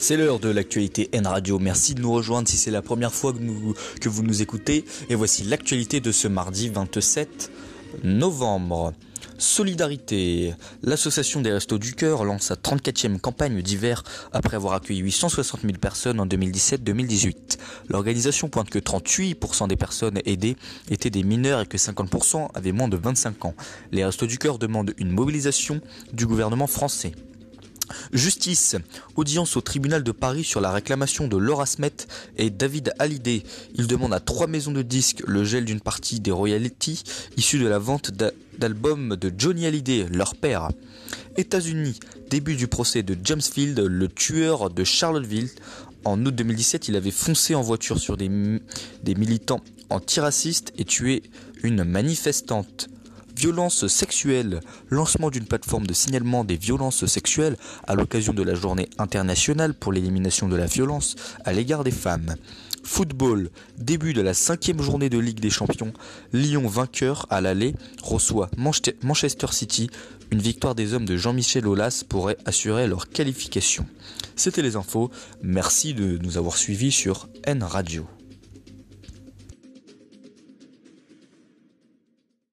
C'est l'heure de l'actualité N Radio. Merci de nous rejoindre si c'est la première fois que, vous nous écoutez. Et voici l'actualité de ce mardi 27 novembre. Solidarité. L'association des Restos du Cœur lance sa 34e campagne d'hiver après avoir accueilli 860 000 personnes en 2017-2018. L'organisation pointe que 38% des personnes aidées étaient des mineurs et que 50% avaient moins de 25 ans. Les Restos du Cœur demandent une mobilisation du gouvernement français. Justice. Audience au tribunal de Paris sur la réclamation de Laura Smet et David Hallyday. Il demande à trois maisons de disques le gel d'une partie des royalties issues de la vente d'a- d'albums de Johnny Hallyday, leur père. États-Unis. Début du procès de James Field, le tueur de Charlottesville. En août 2017, il avait foncé en voiture sur des militants antiracistes et tué une manifestante. Violence sexuelle, lancement d'une plateforme de signalement des violences sexuelles à l'occasion de la journée internationale pour l'élimination de la violence à l'égard des femmes. Football, début de la cinquième journée de Ligue des Champions, Lyon vainqueur à l'aller reçoit Manche- Manchester City. Une victoire des hommes de Jean-Michel Aulas pourrait assurer leur qualification. C'était les infos, merci de nous avoir suivis sur N Radio.